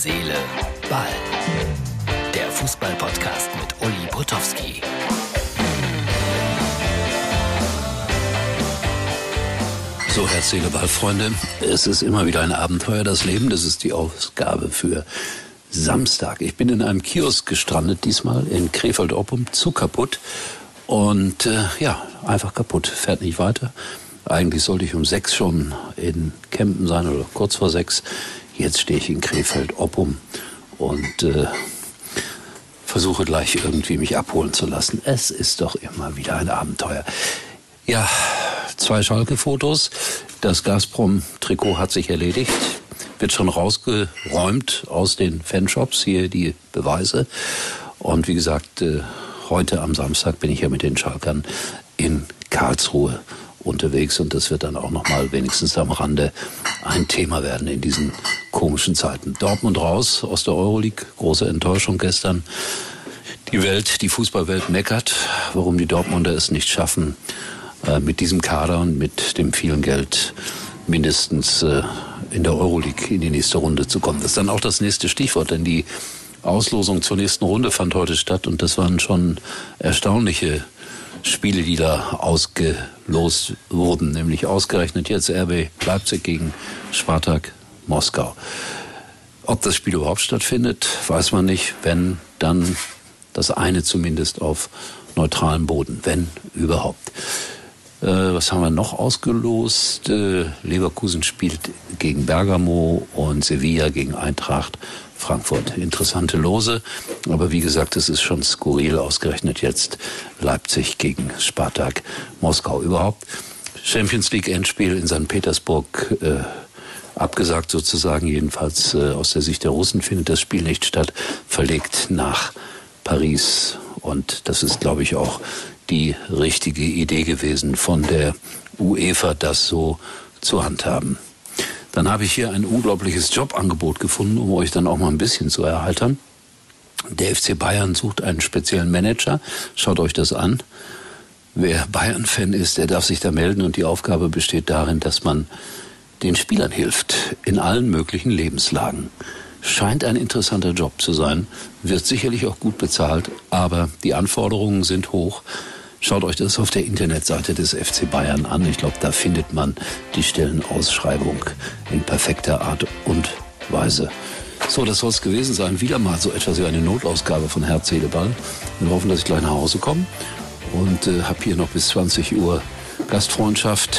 Seele, Ball. Der Fußball-Podcast mit Uli Potowski. So, Herz, Seele, Ball, Freunde. Es ist immer wieder ein Abenteuer, das Leben. Das ist die Ausgabe für Samstag. Ich bin in einem Kiosk gestrandet, diesmal in Krefeld-Oppum, zu kaputt. Und äh, ja, einfach kaputt, fährt nicht weiter. Eigentlich sollte ich um sechs schon in Kempen sein oder kurz vor sechs. Jetzt stehe ich in Krefeld-Oppum und äh, versuche gleich irgendwie mich abholen zu lassen. Es ist doch immer wieder ein Abenteuer. Ja, zwei Schalke-Fotos. Das Gazprom-Trikot hat sich erledigt. Wird schon rausgeräumt aus den Fanshops. Hier die Beweise. Und wie gesagt, äh, heute am Samstag bin ich ja mit den Schalkern in Karlsruhe unterwegs und das wird dann auch noch mal wenigstens am Rande ein Thema werden in diesen komischen Zeiten. Dortmund raus aus der Euroleague, große Enttäuschung gestern. Die Welt, die Fußballwelt meckert, warum die Dortmunder es nicht schaffen, äh, mit diesem Kader und mit dem vielen Geld mindestens äh, in der Euroleague in die nächste Runde zu kommen. Das ist dann auch das nächste Stichwort, denn die Auslosung zur nächsten Runde fand heute statt und das waren schon erstaunliche Spiele, die da ausgelost wurden, nämlich ausgerechnet jetzt RB Leipzig gegen Spartak Moskau. Ob das Spiel überhaupt stattfindet, weiß man nicht. Wenn, dann das eine zumindest auf neutralem Boden, wenn überhaupt. Äh, was haben wir noch ausgelost? Äh, Leverkusen spielt gegen Bergamo und Sevilla gegen Eintracht Frankfurt. Interessante Lose. Aber wie gesagt, es ist schon skurril ausgerechnet jetzt Leipzig gegen Spartak Moskau. Überhaupt Champions League Endspiel in St. Petersburg äh, abgesagt sozusagen. Jedenfalls äh, aus der Sicht der Russen findet das Spiel nicht statt. Verlegt nach Paris. Und das ist, glaube ich, auch die richtige Idee gewesen von der UEFA, das so zu handhaben. Dann habe ich hier ein unglaubliches Jobangebot gefunden, um euch dann auch mal ein bisschen zu erheitern. Der FC Bayern sucht einen speziellen Manager. Schaut euch das an. Wer Bayern-Fan ist, der darf sich da melden und die Aufgabe besteht darin, dass man den Spielern hilft in allen möglichen Lebenslagen. Scheint ein interessanter Job zu sein, wird sicherlich auch gut bezahlt, aber die Anforderungen sind hoch. Schaut euch das auf der Internetseite des FC Bayern an. Ich glaube, da findet man die Stellenausschreibung in perfekter Art und Weise. So, das soll es gewesen sein. Wieder mal so etwas wie eine Notausgabe von Herz, Seele. Wir hoffen, dass ich gleich nach Hause komme und äh, habe hier noch bis 20 Uhr Gastfreundschaft.